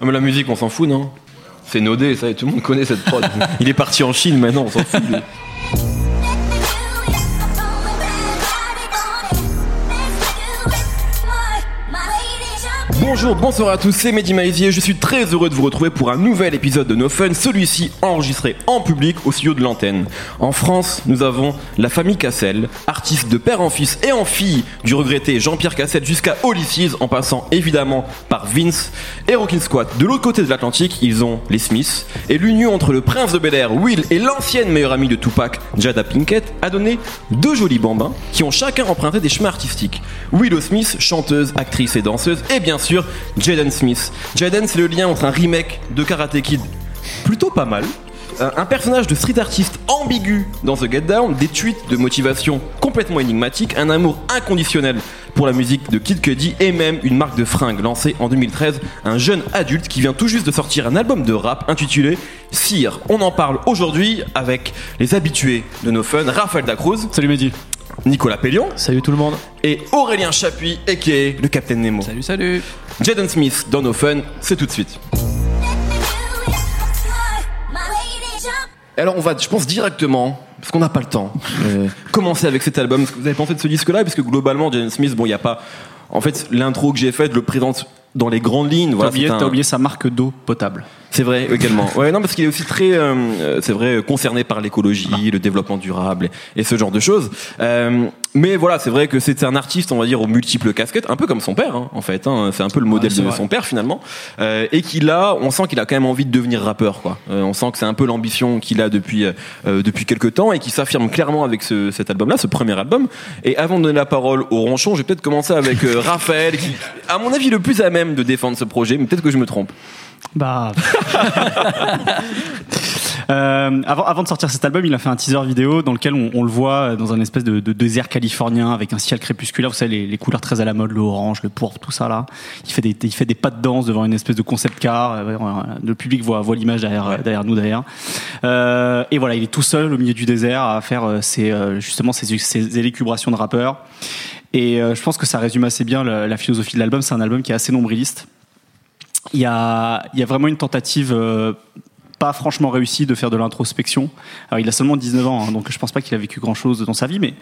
Ah, mais la musique, on s'en fout, non? C'est nodé, ça, et tout le monde connaît cette prod. Il est parti en Chine maintenant, on s'en fout. Bonjour, bonsoir à tous, c'est Mehdi Maizier. Je suis très heureux de vous retrouver pour un nouvel épisode de No Fun, celui-ci enregistré en public au studio de l'antenne. En France, nous avons la famille Cassel, artiste de père en fils et en fille du regretté Jean-Pierre Cassel jusqu'à Olysses, en passant évidemment par Vince et Rockin' Squat. De l'autre côté de l'Atlantique, ils ont les Smiths et l'union entre le prince de Bel Air, Will, et l'ancienne meilleure amie de Tupac, Jada Pinkett, a donné deux jolis bambins qui ont chacun emprunté des chemins artistiques. Willow Smith, chanteuse, actrice et danseuse, et bien sûr Jaden Smith. Jaden, c'est le lien entre un remake de Karate Kid plutôt pas mal, un un personnage de street artiste ambigu dans The Get Down, des tweets de motivation complètement énigmatiques, un amour inconditionnel pour la musique de Kid Cudi et même une marque de fringues lancée en 2013, un jeune adulte qui vient tout juste de sortir un album de rap intitulé Sire. On en parle aujourd'hui avec les habitués de nos fun, Raphaël Dacruz. Salut Mehdi. Nicolas Pellion Salut tout le monde. et Aurélien Chapuis, a.k.a. le Captain Nemo. Salut, salut. Jaden Smith dans nos fun, c'est tout de suite. Alors on va, je pense directement, parce qu'on n'a pas le temps, euh, commencer avec cet album. Vous avez pensé de ce disque-là, parce que globalement, Jaden Smith, bon, il n'y a pas. En fait, l'intro que j'ai faite, le présente dans les grandes lignes. T'as Voilà, oublié, un- t'as oublié sa marque d'eau potable. C'est vrai, également. Ouais, non, parce qu'il est aussi très, euh, euh, c'est vrai, concerné par l'écologie, le développement durable et, et ce genre de choses. Euh, mais voilà, c'est vrai que c'est un artiste, on va dire, aux multiples casquettes, un peu comme son père, hein, en fait. Hein, c'est un peu le modèle de vrai. son père finalement, euh, et qu'il a, on sent qu'il a quand même envie de devenir rappeur, quoi. Euh, on sent que c'est un peu l'ambition qu'il a depuis euh, depuis quelques temps et qui s'affirme clairement avec ce, cet album-là, ce premier album. Et avant de donner la parole au ronchon, je vais peut-être commencer avec Raphaël, qui, à mon avis, le plus à même de défendre ce projet, mais peut-être que je me trompe. Bah. Euh, avant, avant de sortir cet album, il a fait un teaser vidéo dans lequel on, on le voit dans un espèce de, de désert californien avec un ciel crépusculaire. Vous savez, les, les couleurs très à la mode, le orange, le pourpre, tout ça là. Il fait des, il fait des pas de danse devant une espèce de concept car. Euh, Le public voit, voit l'image derrière, derrière nous derrière. Euh, et voilà, il est tout seul au milieu du désert à faire euh, ses, euh, justement ses, ses élucubrations de rappeur. Et je pense que ça résume assez bien la, la philosophie de l'album. C'est un album qui est assez nombriliste. Il y a, y a vraiment une tentative euh, pas franchement réussie de faire de l'introspection. Alors il a seulement 19 ans, hein, donc je pense pas qu'il a vécu grand chose dans sa vie, mais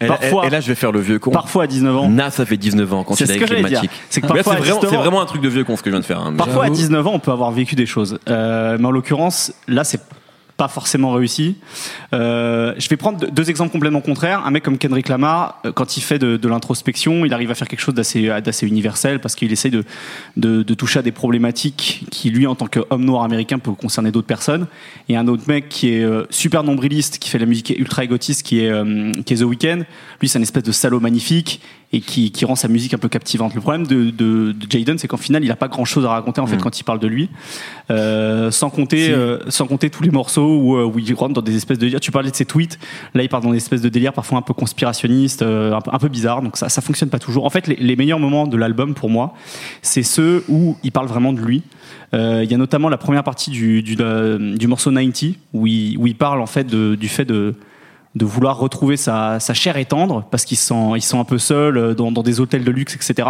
Et, parfois, et là, je vais faire le vieux con. parfois à 19 ans, Nas, ça fait 19 ans quand il a écrit. Matic. C'est que là, parfois, c'est vraiment, un truc de vieux con ce que je viens de faire. hein. Parfois, à j'avoue. 19 ans, on peut avoir vécu des choses. Euh, mais en l'occurrence, là, c'est pas forcément réussi. Euh, je vais prendre deux- exemples complètement contraires. Un mec comme Kendrick Lamar, euh, quand il fait de, l'introspection, il arrive à faire quelque chose d'assez universel parce qu'il essaye de, toucher à des problématiques qui, lui, en tant qu'homme noir américain, peut concerner d'autres personnes. Et un autre mec qui est euh, super nombriliste, qui fait la musique ultra égotiste, qui est, qui est The Weeknd. Lui, c'est un espèce de salaud magnifique et qui, qui rend sa musique un peu captivante. Le problème de, de, de Jaden, c'est qu'en final, il a pas grand chose à raconter en fait quand il parle de lui, euh, sans compter, Si. euh, sans compter tous les morceaux où, euh, où il rentre dans des espèces de délires. Tu parlais de ses tweets, là il part dans des espèces de délires parfois un peu conspirationnistes, euh, un, peu, un peu bizarres. Donc ça, ça fonctionne pas toujours. En fait, les, les meilleurs moments de l'album pour moi, c'est ceux où il parle vraiment de lui. Euh, Il y a notamment la première partie du, du, euh, du morceau 90 où il, où il parle en fait de- du fait de de vouloir retrouver sa, sa chair et tendre parce qu'ils sont, ils sont un peu seuls euh, dans, dans des hôtels de luxe, etc.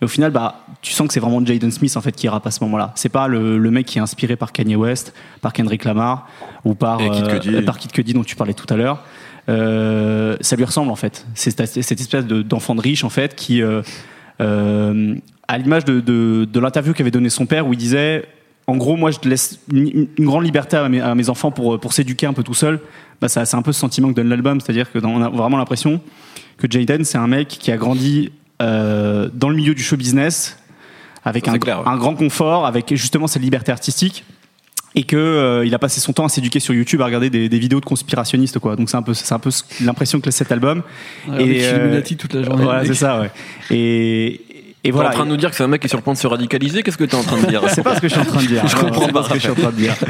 Et au final, bah, tu sens que c'est vraiment Jaden Smith en fait qui rappe à ce moment-là. C'est pas le, le mec qui est inspiré par Kanye West, par Kendrick Lamar ou par Et Kid Cudi. euh, par Kid Cudi dont tu parlais tout à l'heure. Euh, ça lui ressemble en fait. C'est cette, espèce de- d'enfant de riche en fait qui, euh, euh, à l'image de, de, de l'interview qu'avait donné son père où il disait en gros, moi, je laisse une, une grande liberté à mes, à mes enfants pour, pour s'éduquer un peu tout seul. Bah, ça- c'est un peu ce sentiment que donne l'album, c'est-à-dire que dans- on a vraiment l'impression que Jaden, c'est un mec qui a grandi euh, dans le milieu du show business, avec un, c'est clair, ouais. un grand confort, avec justement cette liberté artistique, et que euh, il a passé son temps à s'éduquer sur YouTube, à regarder des, des vidéos de conspirationnistes, quoi. Donc c'est un peu, c'est un peu l'impression que laisse cet album. Avec euh, toute la journée. voilà, c'est ça, ouais. Et, et T'es voilà. en train de nous dire que c'est un mec qui est sur le point de se radicaliser Qu'est-ce que t'es en train de dire C'est pas ce que je suis en train de dire. Je comprends pas, ce que je suis en train de dire.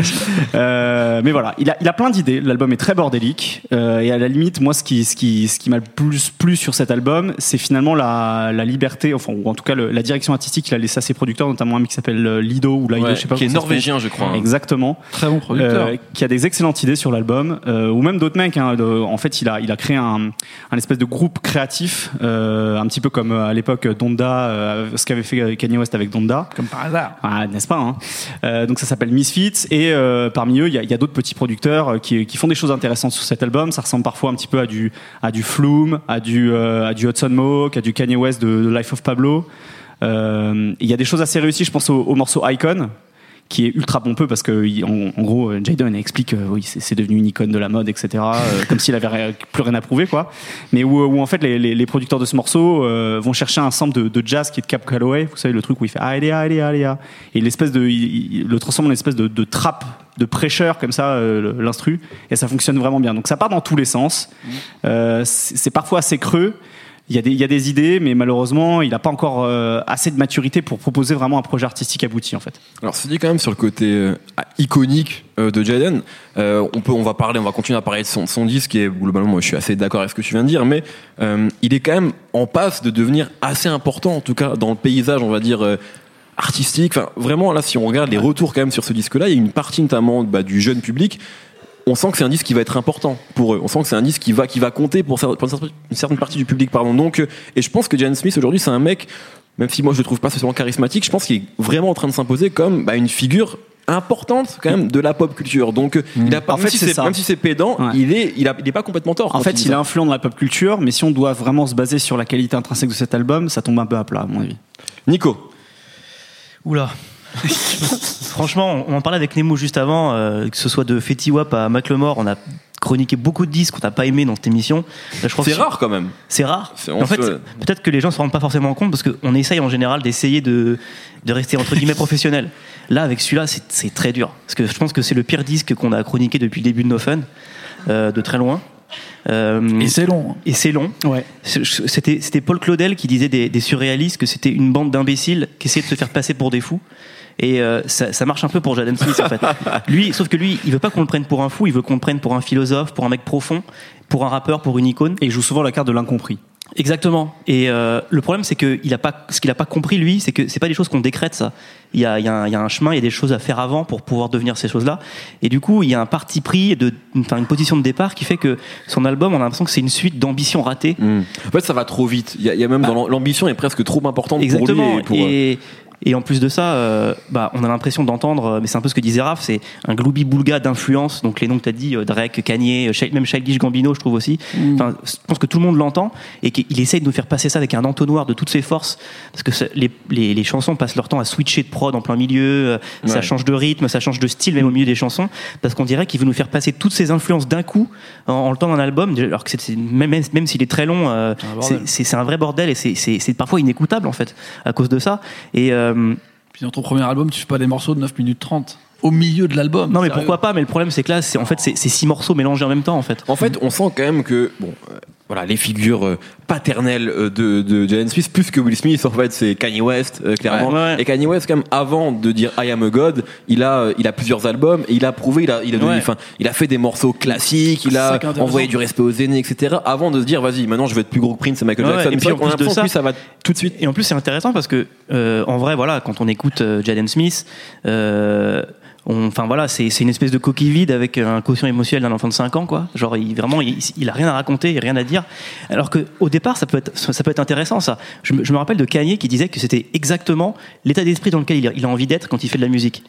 Euh, mais voilà, il a, il a plein d'idées. L'album est très bordélique. Euh, et à la limite, moi, ce qui, ce qui, ce qui m'a le plus plu sur cet album, c'est finalement la, la liberté, enfin, ou en tout cas le- la direction artistique qu'il a laissé à ses producteurs, notamment un mec qui s'appelle euh, Lido ou Lido, Ouais, je sais pas Qui est norvégien, je crois. hein. Exactement. Très bon producteur. Euh, qui a des excellentes idées sur l'album, euh, ou même d'autres mecs. hein, de- en fait, il a, il a créé un, un espèce de groupe créatif, euh, un petit peu comme à l'époque Donda euh, ce qu'avait fait Kanye West avec Donda. Comme par hasard. Ah, n'est-ce pas hein? Euh, Donc ça s'appelle Misfits et euh, parmi eux il y a, il y a d'autres petits producteurs qui, qui font des choses intéressantes sur cet album. Ça ressemble parfois un petit peu à du à du Flume, à du à du Hudson Mohawk, à du Kanye West de, de Life of Pablo. Il y a des choses assez réussies. Je pense au, au morceau Icon qui est ultra pompeux parce que en, en gros euh, Jadon explique euh, oui c'est devenu une icône de la mode etc euh, comme s'il avait plus rien à prouver quoi. Mais où, où en fait les, les, les producteurs de ce morceau euh, vont chercher un sample de, de jazz qui est de Cap Calloway vous savez le truc où il fait allez allez allez ah et l'espèce de il, il le transforme en espèce de, de trap de prêcheur comme ça euh, l'instru et ça fonctionne vraiment bien. Donc ça part dans tous les sens. Euh, c'est c'est parfois assez creux il y, a des, idées, mais malheureusement, il n'a pas encore euh, assez de maturité pour proposer vraiment un projet artistique abouti, en fait. Alors, c'est dit quand même sur le côté euh, iconique euh, de Jaden. On peut, on va parler, on va continuer à parler de son, disque et globalement, moi, je suis assez d'accord avec ce que tu viens de dire, mais il est quand même en passe de devenir assez important, en tout cas dans le paysage, on va dire. artistique, enfin vraiment là si on regarde les retours quand même sur ce disque-là, il y a une partie notamment bah, du jeune public on sent que c'est un disque qui va être important pour eux. On sent que c'est un disque qui va, qui va compter pour, une certaine- partie du public, pardon. Donc, euh, et je pense que Jan Smith aujourd'hui, c'est un mec, même si moi je le trouve pas spécialement charismatique, je pense qu'il est vraiment en train de s'imposer comme bah, une figure importante quand même de la pop culture. Donc, il a pas, En même, fait, si c'est c'est, ça. même si c'est pédant, Ouais. il est, il a, il est pas complètement tort. En fait, il est influent dans la pop culture, mais si on doit vraiment se baser sur la qualité intrinsèque de cet album, ça tombe un peu à plat, à mon avis. Nico. Oula. Franchement, on en parlait avec Nemo juste avant, euh, que ce soit de Fetty Wap à Macklemore, on a chroniqué beaucoup de disques qu'on n'a pas aimé dans cette émission. Là, je crois C'est que- rare quand même. C'est rare. C'est- En fait, se- peut-être que les gens se rendent pas forcément compte parce qu'on essaye en général d'essayer de, de rester entre guillemets professionnel. Là, avec celui-là, c'est c'est très dur. Parce que je pense que c'est le pire disque qu'on a chroniqué depuis le début de No Fun, euh, de très loin. Euh, Et c'est long. et c'est long. Ouais. C'était c'était Paul Claudel qui disait des, des surréalistes que c'était une bande d'imbéciles qui essayaient de se faire passer pour des fous. Et euh, ça, ça marche un peu pour Jaden Smith en fait. Lui, sauf que lui, il veut pas qu'on le prenne pour un fou, il veut qu'on le prenne pour un philosophe, pour un mec profond, pour un rappeur, pour une icône. Et il joue souvent la carte de l'incompris. Exactement. Et euh, le problème, c'est que il a pas, ce qu'il a pas compris lui, c'est que c'est pas des choses qu'on décrète ça. Il y a, il y, a un, il y a un chemin, il y a des choses à faire avant pour pouvoir devenir ces choses-là. Et du coup, il y a un parti pris de, enfin, une position de départ qui fait que son album, on a l'impression que c'est une suite d'ambitions ratées. Hmm. En fait, ça va trop vite. Il y a, il y a même dans l'am- l'ambition est presque trop importante Exactement. pour lui. Et pour, euh, et, et en plus de ça, euh, bah, on a l'impression d'entendre, euh, mais c'est un peu ce que disait Raph, c'est un gloubi boulga d'influence. Donc les noms que tu as dit, euh, Drake, Kanye, même Childish Gambino, je trouve aussi. Mm. Enfin, je pense que tout le monde l'entend et qu'il essaye de nous faire passer ça avec un entonnoir de toutes ses forces. Parce que les, les, les chansons passent leur temps à switcher de prod en plein milieu, ça change de rythme, ça change de style même au milieu des chansons. Parce qu'on dirait qu'il veut nous faire passer toutes ces influences d'un coup en, en le temps d'un album, alors que c'est même, même, même s'il est très long, euh, c'est- un vrai bordel et c'est- c'est c'est parfois inécoutable en fait à cause de ça. Et euh, Puis dans ton premier album, tu fais pas des morceaux de 9 minutes 30 au milieu de l'album. non mais Sérieux. pourquoi pas Mais le problème c'est que là, c'est en fait c'est c'est six morceaux mélangés en même temps en fait. En fait, on sent quand même que bon, euh, voilà, les figures euh, paternelles euh, de, de Jalen Smith, plus que Will Smith, en fait, c'est Kanye West, euh, clairement. Ouais, ouais. Et Kanye West, quand même, avant de dire I am a God, il a, euh, il a plusieurs albums et il a prouvé, il a, il a, donné- enfin, il a fait des morceaux classiques, il a envoyé du respect aux aînés, etc. Avant de se dire, vas-y, maintenant je vais être plus gros que Prince et Michael Jackson. et puis en plus de ça- lui, ça va tout de suite. Et en plus c'est intéressant parce que euh, en vrai voilà quand on écoute euh, Jaden Smith, euh, enfin voilà c'est une espèce de coquille vide avec un quotient émotionnel d'un enfant de 5 ans quoi. Genre il vraiment il, il a rien à raconter, rien à dire. Alors que au départ ça peut être ça peut être intéressant ça. Je me, je me rappelle de Kanye qui disait que c'était exactement l'état d'esprit dans lequel il a, il a envie d'être quand il fait de la musique.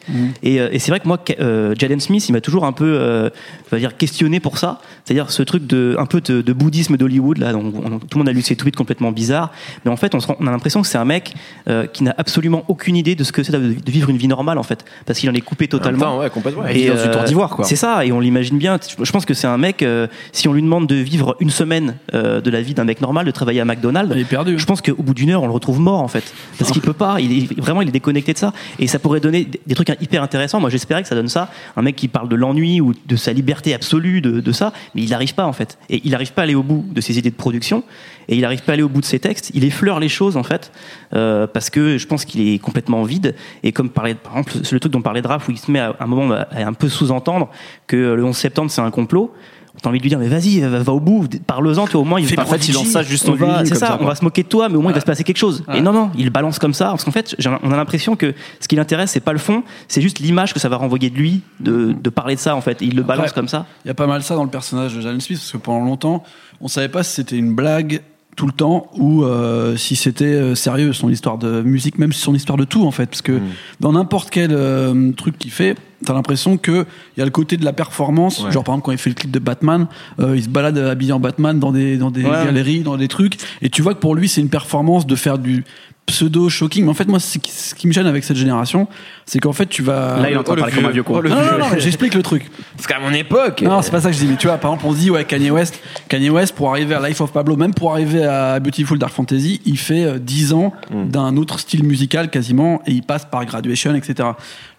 Et, euh, et c'est vrai que moi euh, Jaden Smith il m'a toujours un peu euh, dire questionné pour ça. C'est-à-dire ce truc de un peu de, de bouddhisme d'Hollywood là. On- tout le monde a lu ses tweets complètement bizarres. Mais en fait on, se rend- on a l'impression que c'est un mec euh, qui n'a absolument aucune idée de ce que c'est de de vivre une vie normale en fait, parce qu'il en est coupé totalement. En même temps, ouais, complètement. Et d'ivoire, quoi. C'est ça, et on l'imagine bien. Je pense que c'est un mec, euh, si on lui demande de vivre une semaine euh, de la vie d'un mec normal, de travailler à McDonald's, Il est perdu. je pense qu'au bout d'une heure, on le retrouve mort en fait. Parce qu'il peut pas, il est, vraiment il est déconnecté de ça. Et ça pourrait donner des- des trucs hyper intéressants. Moi j'espérais que ça donne ça. Un mec qui parle de l'ennui ou de sa liberté absolue de, de ça, mais il n'arrive pas en fait. Et il n'arrive pas à aller au bout de ses idées de production. Et il n'arrive pas à aller au bout de ses textes. Il effleure les choses en fait. euh, parce que je pense qu'il est complètement vide. Et comme parlait, par exemple, c'est le truc dont parlait Draft où il se met à un moment à un peu sous-entendre que le 11 septembre c'est un complot. T'as envie de lui dire mais vas-y va, va au bout parle-en toi au moins il va en fait, il lance ça juste on va, c'est ça, ça, on va se moquer de toi, mais au moins il va se passer quelque chose. Et non, non, il balance comme ça, parce qu'en fait, on a l'impression que ce qui l'intéresse, c'est pas le fond, c'est juste l'image que ça va renvoyer de lui, de, de parler de ça, en fait. Et il le balance comme ça. Il y a pas mal ça dans le personnage de Jalen Smith parce que pendant longtemps, on savait pas si c'était une blague tout le temps ou euh, si c'était euh, sérieux son histoire de musique même son histoire de tout en fait parce que Mm. dans n'importe quel euh, truc qu'il fait t'as l'impression que il y a le côté de la performance Ouais. genre par exemple quand il fait le clip de Batman euh, il se balade habillé en Batman dans des dans des Ouais. galeries dans des trucs et tu vois que pour lui c'est une performance de faire du pseudo shocking mais en fait moi ce qui, ce qui me gêne avec cette génération c'est qu'en fait tu vas Là, il est en train oh, parler comme un vieux. con. Oh, non, non, non, j'explique le truc. C'est qu'à mon époque. Non, c'est pas ça que je dis. Mais tu vois, par exemple, on se dit, ouais, Kanye West, Kanye West, pour arriver à Life of Pablo, même pour arriver à Beautiful Dark Fantasy, il fait euh, 10 ans Mm. d'un autre style musical quasiment, et il passe par Graduation, etc.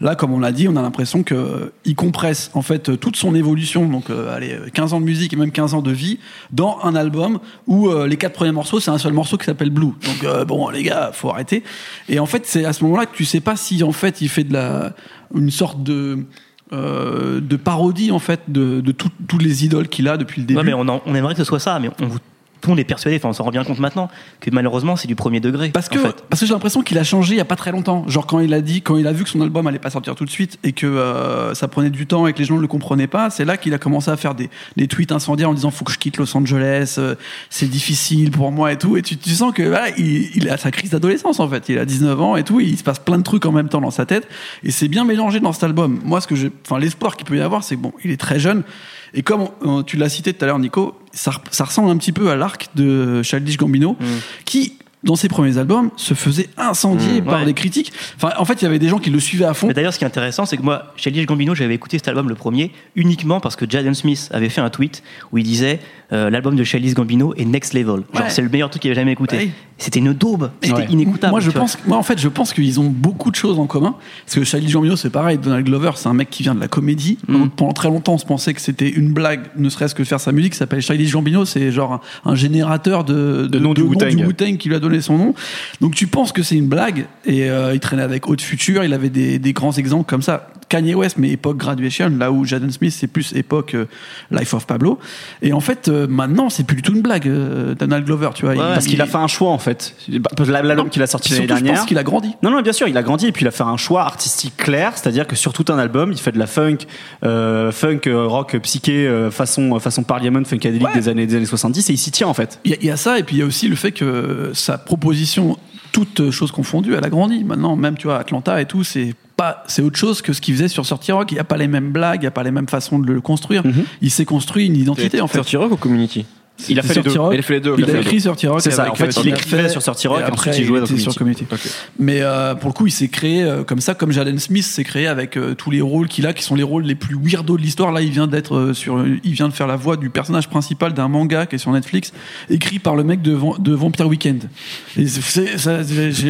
Là, comme on l'a dit, on a l'impression que euh, il compresse, en fait, euh, toute son évolution, donc, euh, allez, euh, 15 ans de musique et même 15 ans de vie, dans un album où euh, les quatre premiers morceaux, c'est un seul morceau qui s'appelle Blue. Donc, euh, bon, les gars, faut arrêter. Et en fait, c'est à ce moment-là que tu sais pas si, en fait, il fait de la, une sorte de, euh, de parodie en fait de, de tout- toutes les idoles qu'il a depuis le début. Ouais, mais on, en- on aimerait que ce soit ça, mais on vous tout le monde est persuadé, enfin on s'en rend bien compte maintenant, que malheureusement c'est du premier degré. Parce que, en fait. parce que j'ai l'impression qu'il a changé il y a pas très longtemps. Genre quand il a dit, quand il a vu que son album allait pas sortir tout de suite et que euh, ça prenait du temps et que les gens ne le comprenaient pas, c'est là qu'il a commencé à faire des, des tweets incendiaires en disant faut que je quitte Los Angeles, euh, c'est difficile pour moi et tout. Et tu, tu sens que voilà, il, il a sa crise d'adolescence en fait. Il a 19 ans et tout, et il se passe plein de trucs en même temps dans sa tête. Et c'est bien mélangé dans cet album. Moi, ce que j'ai, enfin l'espoir qu'il peut y avoir, c'est que bon, il est très jeune. Et comme on- tu l'as cité tout à l'heure, Nico, ça, re- ça ressemble un petit peu à l'arc de Childish Gambino, qui, dans ses premiers albums, se faisait incendier Mm. par Ouais. des critiques. Enfin, en fait, il y avait des gens qui le suivaient à fond. Mais d'ailleurs, ce qui est intéressant, c'est que moi, chez Lige Gambino, j'avais écouté cet album, le premier, uniquement parce que Jaden Smith avait fait un tweet où il disait euh, l'album de Chalice Gambino est next level. Genre, Ouais. c'est le meilleur truc qu'il avait jamais écouté. Ouais. C'était une daube. C'était Ouais. inécoutable. Moi, je tu vois. pense, moi, en fait, je pense qu'ils ont beaucoup de choses en commun. Parce que Childish Gambino, c'est pareil. Donald Glover, c'est un mec qui vient de la comédie. Mm. Donc, Pendant très longtemps, on se pensait que c'était une blague, ne serait-ce que de faire sa musique. Ça s'appelle Childish Gambino. C'est genre un, un générateur de, De nom du Wu-Tang. Wu-Tang qui lui a donné son nom. Donc, tu penses que c'est une blague. Et euh, il traînait avec Haute Future. Il avait des, des grands exemples comme ça. Kanye West, mais époque Graduation, là où Jaden Smith, c'est plus époque euh, Life of Pablo. Et en fait, euh, maintenant, c'est plus du tout une blague, euh, Donald Glover, tu vois. Ouais, Parce qu'il a fait un choix en fait. L'album qu'il a sorti Puis l'année surtout, je dernière. pense qu'il a grandi. Non, non, bien sûr, il a grandi et puis il a fait un choix artistique clair, c'est-à-dire que sur tout un album, il fait de la funk, euh, funk, euh, rock, psyché, façon, façon Parliament, funkadelic Ouais. des années, des années 70 et il s'y tient en fait. Il y, a- il y a ça, et puis il y a aussi le fait que sa proposition, toutes choses confondues, elle a grandi. Maintenant, même, tu vois, Atlanta et tout, c'est pas, c'est autre chose que ce qu'il faisait sur Sorty Rock. Il n'y a pas les mêmes blagues, il n'y a pas les mêmes façons de le construire. Mhm. Il s'est construit une identité, en fait. Rock ou community? Il a fait les deux. Il a fait les deux. Il a écrit Sorty Rock. C'est ça, en fait, euh, il a écrivait sur Sorty Rock, après, il jouait dans sur Community. Mais euh, pour le coup, il s'est créé euh, comme ça, comme Jaden Smith s'est créé avec tous les rôles qu'il a, qui sont les rôles les plus weirdos de l'histoire. Là, il vient d'être sur, il vient de faire la voix du personnage principal d'un manga qui est sur Netflix, écrit par le mec de, Vampire Weekend. J'ai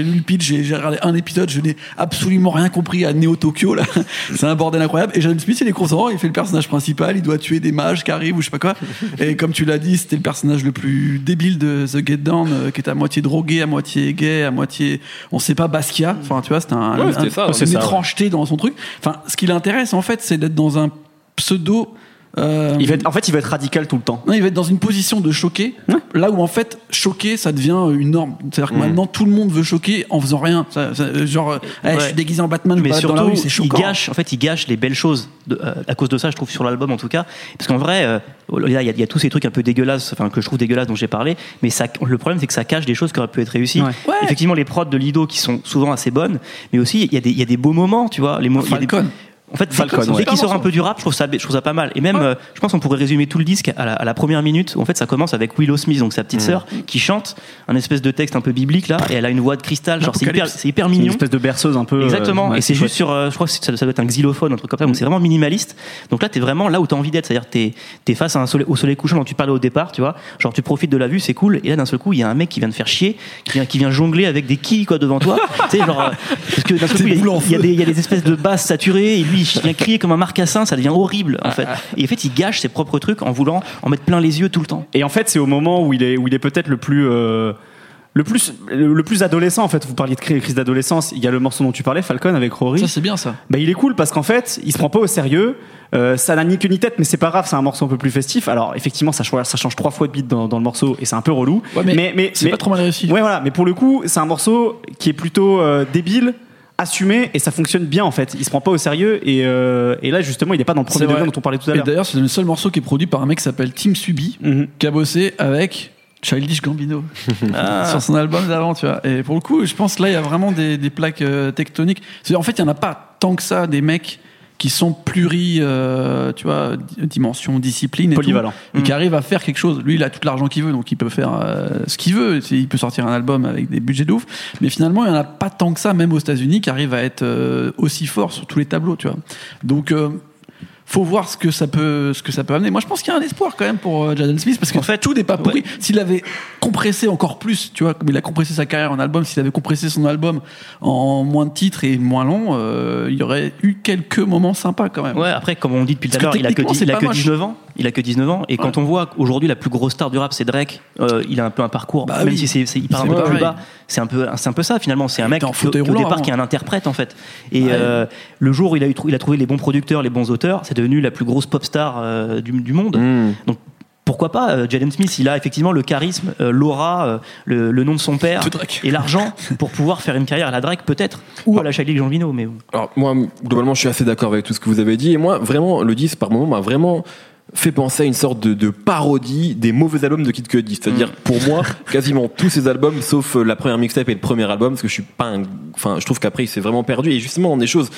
lu le pitch, j'ai j'ai regardé un épisode, je n'ai absolument rien compris à Neo Tokyo là. C'est un bordel incroyable. Et Jaden Smith, il est content, il fait le personnage principal, il doit tuer des mages qui arrivent ou je sais pas quoi. Et comme tu l'as dit, c'était le personnage le plus débile de The Get Down, euh, qui est à moitié drogué, à moitié gay, à moitié, on sait pas Basquiat. Enfin, tu vois, c'était un, Ouais, c'était un- ça, une ouais. étrangeté dans son truc. Enfin, ce qui l'intéresse en fait, c'est d'être dans un pseudo. Euh, Il va être- en fait, il va être radical tout le temps. non, il va être dans une position de choquer, là où en fait choquer ça devient euh, une norme. C'est-à-dire que Mhm. maintenant tout le monde veut choquer en faisant rien. Ça- ça- genre, euh, Eh, je suis déguisé en Batman, je mais balade dans la surtout, rue, c'est il gâche, en fait, il gâche les belles choses de- euh, à cause de ça, je trouve, sur l'album en tout cas. Parce qu'en vrai, euh, il y, a- il y a tous ces trucs un peu dégueulasses, enfin, que je trouve dégueulasses dont j'ai parlé, mais ça, le problème, c'est que ça cache des choses qui auraient pu être réussies. Ouais. Effectivement, les prods de Lido qui sont souvent assez bonnes, mais aussi, il y, a des- il y a des beaux moments, tu vois. Les mo- il y a des- Falcon. En fait, dès- Falcon, dès ouais. qu'il sort un peu du rap, je trouve ça, je trouve ça pas mal. Et même, euh, je pense qu'on pourrait résumer tout le disque à la, à la première minute. Où, en fait, ça commence avec Willow Smith, donc sa petite sœur, qui chante un espèce de texte un peu biblique là, et elle a une voix de cristal. Genre, c'est hyper, hyper C'est une mignon. espèce de berceuse un peu. euh, Exactement. ouais, et c'est chouette. juste sur, euh, je crois que ça, ça doit être un xylophone, un truc comme ça. Donc c'est vraiment minimaliste. Donc là, t'es vraiment là où t'as envie d'être. C'est-à-dire, t'es, t'es face à un soleil, au soleil couchant dont tu parlais au départ, tu vois. Genre, tu profites de la vue, c'est cool. Et là, d'un seul coup, il y a un mec qui vient te faire chier, qui vient, qui vient jongler avec des quilles, quoi, devant toi. tu sais, genre, parce que d'un seul coup, il y a des espèces de basses saturées, et lui, il vient crier comme un marcassin, ça devient horrible, en fait. Et en fait, il gâche ses propres trucs en voulant en mettre plein les yeux tout le temps. Et en fait, c'est au moment où il est, où il est peut-être le plus. euh, le plus, le plus adolescent en fait, vous parliez de cri- crise d'adolescence, il y a le morceau dont tu parlais, Falcon avec Rory. Ça c'est bien ça. Bah, il est cool parce qu'en fait, il se prend pas au sérieux. Euh, ça n'a ni queue ni tête, mais c'est pas grave, c'est un morceau un peu plus festif. Alors, effectivement, ça, change- ça change trois fois de beat dans, dans le morceau et c'est un peu relou. Ouais, mais c'est pas trop mal réussi. Ouais, voilà. Mais pour le coup, c'est un morceau qui est plutôt euh, débile, assumé et ça fonctionne bien en fait. Il se prend pas au sérieux et, euh, et là, justement, il est pas dans le premier degré dont on parlait tout à Et l'heure. d'ailleurs, c'est le seul morceau qui est produit par un mec qui s'appelle Tim Subi, Mhm. qui a bossé avec Childish Gambino Ah. sur son album d'avant, tu vois. Et pour le coup, je pense là, il y a vraiment des, des plaques euh, tectoniques. En fait, il y en a pas tant que ça des mecs qui sont pluri, euh, tu vois, di- dimension, discipline et Polyvalent. tout, et qui arrivent à faire quelque chose. Lui, il a tout l'argent qu'il veut, donc il peut faire euh, ce qu'il veut. Il peut sortir un album avec des budgets de ouf. Mais finalement, il y en a pas tant que ça, même aux États-Unis, qui arrivent à être euh, aussi forts sur tous les tableaux, tu vois. Donc euh, faut voir ce que ça peut ce que ça peut amener. Moi je pense qu'il y a un espoir quand même pour euh, Jaden Smith parce qu'en fait tout n'est pas pourri. S'il avait compressé encore plus, tu vois, comme il a compressé sa carrière en album, s'il avait compressé son album en moins de titres et moins long, euh, il y aurait eu quelques moments sympas quand même. Ouais, après, comme on dit depuis tout à l'heure, il a que, techniquement, dix- c'est il a pas que moche. 19 ans. Il a que 19 ans. Et quand on voit qu'aujourd'hui, la plus grosse star du rap, c'est Drake, euh, il a un peu un parcours, Bah même oui. si c'est, c'est- il part un peu plus bas. C'est un peu, c'est un peu ça, finalement. C'est un mec qui, au- départ, avant. qui est un interprète, en fait. Et Ouais. euh, le jour où il a, eu, il a trouvé les bons producteurs, les bons auteurs, c'est devenu la plus grosse pop star euh, du, du monde. Hmm. Donc, pourquoi pas euh, Jaden Smith, il a effectivement le charisme, euh, l'aura, euh, le, le nom de son père et l'argent pour pouvoir faire une carrière à la Drake peut-être ou à la Childish Gambino mais bon. Alors moi, globalement, je suis assez d'accord avec tout ce que vous avez dit. Et moi, vraiment, le 10 par moment m'a vraiment fait penser à une sorte de, de parodie des mauvais albums de Kid Cudi. C'est-à-dire, Mm. pour moi, quasiment tous ces albums, sauf euh, la première mixtape et le premier album, parce que je suis pas un... Enfin, je trouve qu'après, il s'est vraiment perdu. Et justement, dans des choses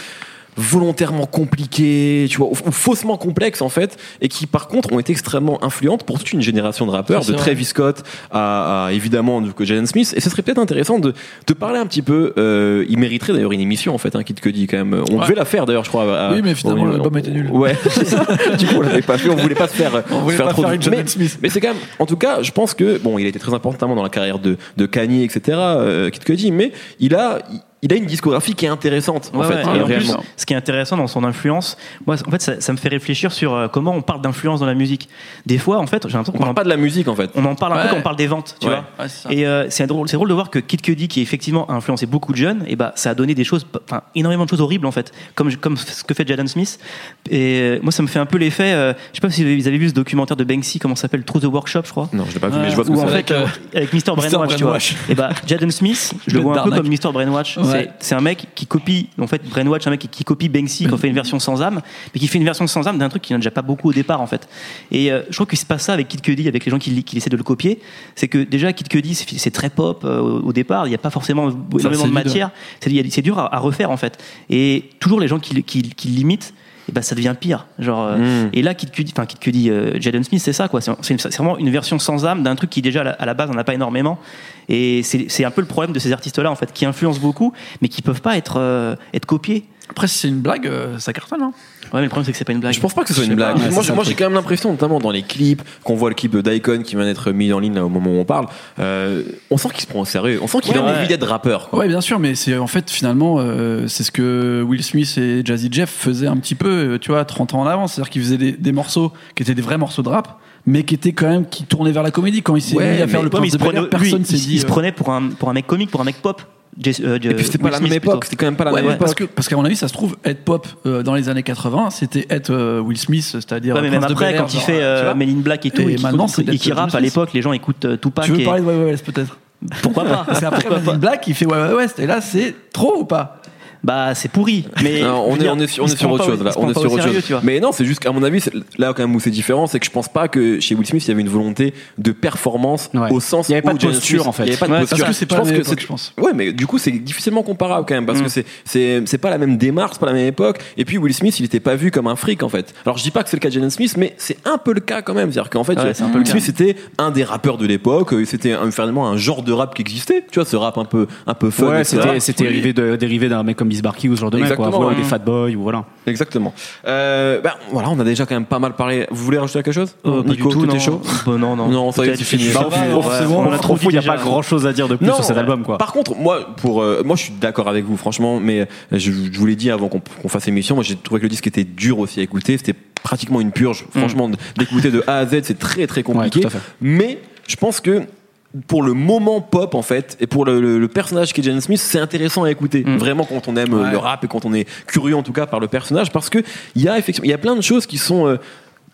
volontairement compliquées, tu vois, ou, ou faussement complexes en fait, et qui par contre ont été extrêmement influentes pour toute une génération de rappeurs, de. Travis Scott à, à, évidemment donc, Jaden Smith. Et ce serait peut-être intéressant de, de parler un petit peu. euh, il mériterait d'ailleurs une émission en fait, un Kid Cudi quand même. On Ouais. devait la faire d'ailleurs, je crois. à- Oui, mais finalement, l'album était nul. Ouais. du coup, on l'avait pas fait. On voulait pas se faire. On voulait faire pas trop faire de- une mais, Smith. mais c'est quand même. En tout cas, je pense que bon, il a été très important notamment dans la carrière de de Kanye, etc. Euh, Kid Cudi, mais il a il a une discographie qui est intéressante en Ouais, fait, ouais, euh, et en plus, ce qui est intéressant dans son influence, moi, en fait, ça, ça me fait réfléchir sur euh, comment on parle d'influence dans la musique. Des fois, en fait, j'ai l'impression qu'on parle en, pas de la musique en fait. on en parle un peu quand on parle des ventes, tu Ouais. vois. Et euh, c'est drôle, c'est drôle de voir que Kid Cudi, qui effectivement a influencé beaucoup de jeunes, et bah ça a donné des choses, enfin énormément de choses horribles en fait, comme comme ce que fait Jaden Smith. Et euh, moi, ça me fait un peu l'effet. euh, je sais pas si vous avez vu ce documentaire de Banksy, comment s'appelle, Through the Workshop, je crois. Non, je l'ai pas vu, mais je vois ce que c'est. fait, euh, avec Mr. Brainwash, tu vois. Et bah, Jaden Smith, je le vois un peu comme Mr. Brainwash. Ouais. C'est- un mec qui copie, en fait, Brainwash, un mec qui, qui copie Banksy, qui en fait une version sans âme, mais qui fait une version sans âme d'un truc qui n'a déjà pas beaucoup au départ, en fait. Et euh, je trouve qu'il se passe ça avec Kid Cudi, avec les gens qui, qui essaient de le copier. C'est que déjà, Kid Cudi, c'est très pop euh, au départ, il n'y a pas forcément énormément de matière. C'est il y a- c'est dur à, à refaire, en fait. Et toujours les gens qui, qui, qui l'imitent, et ben ça devient pire. Genre, euh, Mm. et là, Kid Cudi, enfin Kid Cudi, euh, Jaden Smith, c'est ça quoi. C'est vraiment une version sans âme d'un truc qui déjà à la, base on n'a pas énormément. Et c'est c'est un peu le problème de ces artistes-là en fait, qui influencent beaucoup, mais qui peuvent pas être euh, être copiés. Après, si c'est une blague, euh, ça cartonne. Hein. Ouais, mais le problème c'est que c'est pas une blague. Je pense pas que ce soit une blague. ouais, moi, j'ai quand même l'impression, notamment dans les clips, qu'on voit le clip de Daikon qui vient d'être mis en ligne là, au moment où on parle. euh, on sent qu'il se prend au sérieux. On sent qu'il Ouais, a ouais. envie d'être rappeur. quoi. Ouais, bien sûr, mais c'est en fait finalement euh, c'est ce que Will Smith et Jazzy Jeff faisaient un petit peu, euh, tu vois, 30 ans en avance. C'est-à-dire qu'ils faisaient des, des morceaux qui étaient des vrais morceaux de rap, mais qui étaient quand même qui tournaient vers la comédie. Quand il s'est Ouais, mis à faire mais- le Ouais, mais prince il se de Bel-Air, prenait, lui, personne s'est il, dit. il se euh, prenait pour un pour un mec comique, pour un mec pop. Jess- euh, Et puis c'était pas Will la Smith, même époque. C'était quand même pas la Ouais, même ouais, époque. parce que parce qu'à mon avis, ça se trouve être pop euh, dans les années 80, c'était être euh, Will Smith, c'est-à-dire Ouais, mais Prince même de après, quand il fait tu euh, vois. Men in Black et tout, Et et, qui- maintenant, c'est et qui rappe à l'époque, les gens écoutent euh, Tupac. Tu veux et- parler de West peut-être Pourquoi pas Parce qu'après Pourquoi Men pas in Black, il fait West et là c'est trop ou pas? Bah, c'est pourri. Mais Non, on est, on est sur, on est sur autre chose là. On est sur au autre sérieux, chose. Mais non, c'est juste qu'à mon avis, là quand même où c'est différent, c'est que je pense pas que chez Will Smith il y avait une volonté de performance Ouais. au sens Il y avait où pas de Jaden posture, Smith- en fait. Il y avait pas de Ouais, posture. Parce que c'est pas je pense que c'est- je pense. Ouais, mais du coup c'est difficilement comparable quand même parce Mm. que c'est c'est c'est pas la même démarche, c'est pas la même époque. Et puis Will Smith, il était pas vu comme un fric en fait. Alors je dis pas que c'est le cas de Jaden Smith, mais c'est un peu le cas quand même. C'est-à-dire qu'en fait, Ouais, Will Smith c'était un des rappeurs de l'époque. euh, C'était un, finalement un genre de rap qui existait. Tu vois, ce rap un peu un peu fun. Ouais, c'était dérivé d'un mec comme Miss Barky ou ce genre de mec, quoi. Voilà, ouais. des Fat Boy ou voilà. Exactement. Euh, ben, voilà, on a déjà quand même pas mal parlé. Vous voulez rajouter quelque chose Euh, pas Nico, tout, tout est chaud Bah, non, non. Non, ça y est, c'est fini. Bah, ouais, on a trop il n'y a pas grand chose à dire de plus Non, sur cet album, quoi. Par contre, moi, pour, euh, moi, je suis d'accord avec vous, franchement, mais je, je vous l'ai dit avant qu'on qu'on fasse l'émission, moi, j'ai trouvé que le disque était dur aussi à écouter. C'était pratiquement une purge. Franchement, d'écouter de A à Z, c'est très, très compliqué. Ouais. Mais je pense que pour le moment pop en fait et pour le, le- le personnage qui est Jaden Smith c'est intéressant à écouter Mm. vraiment quand on aime euh, Ouais. le rap et quand on est curieux en tout cas par le personnage parce que il y a effectivement il y a plein de choses qui sont euh,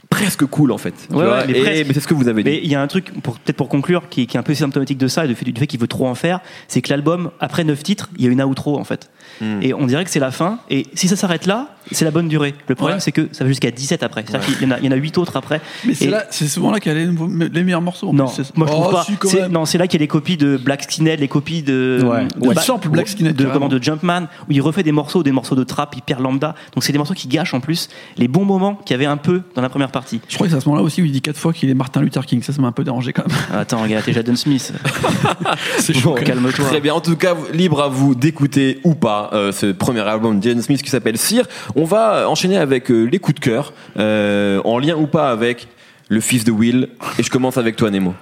presque cool en fait. Ouais, ouais, mais et- presque. mais c'est ce que vous avez dit. Mais il y a un truc, pour- peut-être pour conclure, qui, qui est un peu symptomatique de ça et du fait, du fait qu'il veut trop en faire, c'est que l'album, après 9 titres, il y a une outro en fait. Hmm. Et on dirait que c'est la fin. Et si ça s'arrête là, c'est la bonne durée. Le problème, Ouais. c'est que ça va jusqu'à 17 après. C'est-à-dire qu'il y en a- il y en a 8 autres après. Mais c'est Et- là, c'est souvent là qu'il y a les, les meilleurs morceaux. Non, plus, moi je trouve Oh, pas. si, C'est- non, c'est là qu'il y a les copies de Black Skinhead, les copies de. Ouais. de Il Ba- sample Black Skinhead, de, comment, de Jumpman, où il refait des morceaux, des morceaux de trap hyper lambda. Donc c'est des morceaux qui gâchent en plus les bons moments qu'il y avait un peu dans la première partie. Je crois que c'est à ce moment-là aussi où il dit quatre fois qu'il est Martin Luther King. Ça, ça m'a un peu dérangé quand même. Attends, regarde, t'es Jaden Smith. C'est Bon, calme-toi. Très bien. En tout cas, libre à vous d'écouter ou pas euh, ce premier album de Jaden Smith qui s'appelle Sire. On va enchaîner avec euh, les coups de cœur, euh, en lien ou pas avec le fils de Will. Et je commence avec toi, Nemo.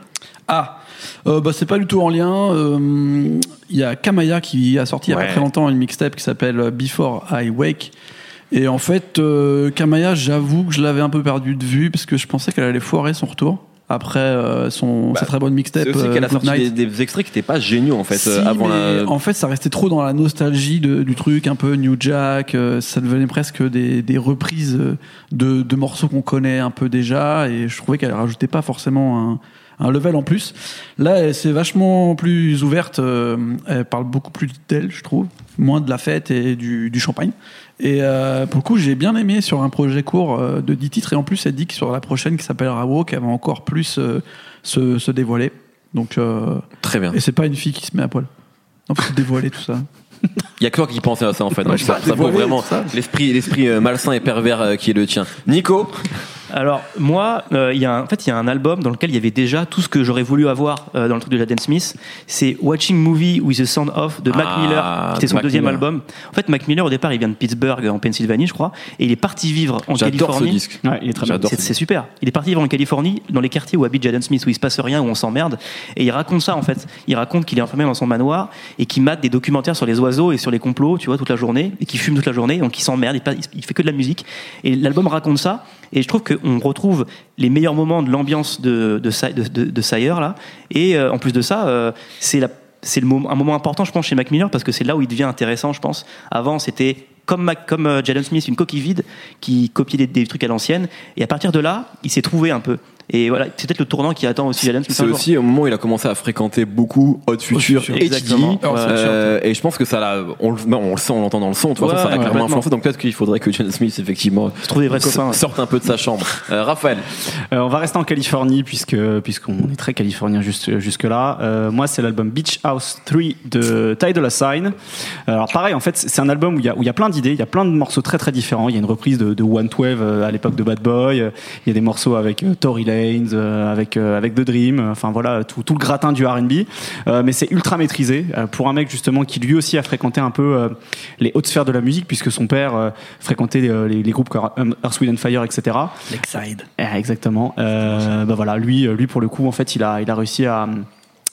Ah, euh, bah, c'est pas du tout en lien. Il y a Kamaya qui a sorti il y a Ouais. très longtemps une mixtape qui s'appelle Before I Wake. Et en fait, euh, Kamaya, j'avoue que je l'avais un peu perdu de vue parce que je pensais qu'elle allait foirer son retour après euh, son Bah, sa très bonne mixtape. C'est aussi euh, qu'elle a Good sorti des, des extraits qui n'étaient pas géniaux en fait Si, euh, avant mais la. En fait, ça restait trop dans la nostalgie de- du truc, un peu New Jack. euh, ça devenait presque des, des reprises euh, de, de morceaux qu'on connaît un peu déjà. Et je trouvais qu'elle rajoutait pas forcément un, un level en plus. Là, c'est vachement plus ouverte. euh, elle parle beaucoup plus d'elle, je trouve. Moins de la fête et du, du champagne. Et euh, pour le coup, j'ai bien aimé sur un projet court euh, de 10 titres. Et en plus, elle dit que sur la prochaine qui s'appellera Walk, elle va encore plus euh, se, se dévoiler. Donc, euh, Très bien. et c'est pas une fille qui se met à poil. Non, faut se dévoiler tout ça. Il y a que toi qui pensais à ça en fait. Ouais, ça, ça vaut vraiment l'esprit, l'esprit malsain et pervers qui est le tien. Nico? Alors moi, euh, il y a un- en fait il y a un album dans lequel il y avait déjà tout ce que j'aurais voulu avoir euh, dans le truc de Jaden Smith. C'est Watching Movie with the Sound Off de Mac Ah, Miller, qui était son Mac deuxième Miller. album. En fait, Mac Miller au départ il vient de Pittsburgh en Pennsylvanie, je crois, et il est parti vivre en J'adore ce Californie. disque. Ouais, il est très bien. C'est ce c'est super. Il est parti vivre en Californie, dans les quartiers où habite Jaden Smith, où il se passe rien, où on s'emmerde. Et il raconte ça, en fait. Il raconte qu'il est enfermé dans son manoir et qu'il mate des documentaires sur les oiseaux et sur les complots, tu vois, toute la journée, et qu'il fume toute la journée, donc il s'emmerde, il, il fait que de la musique. Et l'album raconte ça. Et je trouve qu'on retrouve les meilleurs moments de l'ambiance de, de, Sire, là. Et euh, en plus de ça, euh, c'est un moment important, je pense, chez Mac parce que c'est là où il devient intéressant, je pense. Avant, c'était comme, Mac- comme euh, Jaden Smith, une coquille vide qui copiait des, des trucs à l'ancienne. Et à partir de là, il s'est trouvé un peu. Et voilà, c'est peut-être le tournant qui attend aussi Smith. C'est aussi au moment où il a commencé à fréquenter beaucoup Hot Future Future, et. Alors, c'est Euh, et je pense que ça l'a, on, le- on le sent, on l'entend dans le son. De toute façon, Ouais, ça l'a ouais, clairement influencé. Donc peut-être qu'il faudrait que John Smith effectivement Se trouve des vrais s- copains. ouais. sorte un peu de sa chambre. Euh, Raphaël. Euh, on va rester en Californie puisque puisqu'on est très californien juste jusque là. moi, c'est l'album Beach House 3 de Ty Dolla Sign. Alors pareil, en fait, c'est un album où il y a où il y a plein d'idées, il y a plein de morceaux très très différents. Il y a une reprise de, de One Twelve euh, à l'époque de Bad Boy. Euh, Il y a des morceaux avec euh, Tory Euh, avec euh, avec The Dream. Enfin voilà, tout, tout le gratin du R&B. Euh, mais c'est ultra maîtrisé euh, pour un mec justement qui lui aussi a fréquenté un peu euh, les hautes sphères de la musique puisque son père euh, fréquentait euh, les, les groupes comme Earth, Wind and Fire, etc. Lakeside. Eh, Exactement. Euh, bah voilà, lui, lui pour le coup, en fait, il a, il a réussi à,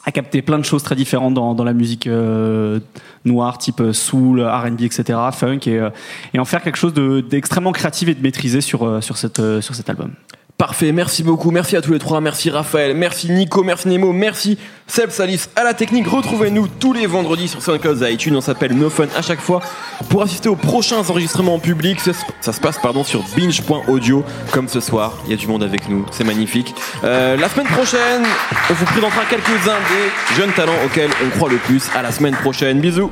à capter plein de choses très différentes dans, dans la musique euh, noire, type euh, soul, R&B, etc., funk, et, euh, et en faire quelque chose de- d'extrêmement créatif et de maîtrisé sur, euh, sur, cette, euh, sur cet album. Parfait, merci beaucoup, merci à tous les trois, merci Raphaël, merci Nico, merci Nemo, merci Seb Salis à la technique. Retrouvez-nous tous les vendredis sur SoundCloud et iTunes, on s'appelle No Fun à chaque fois pour assister aux prochains enregistrements en public. Ça, se- passe pardon sur binge.audio comme ce soir. Il y a du monde avec nous, c'est magnifique. Euh, la semaine prochaine, on vous présentera quelques-uns des jeunes talents auxquels on croit le plus. À la semaine prochaine, bisous.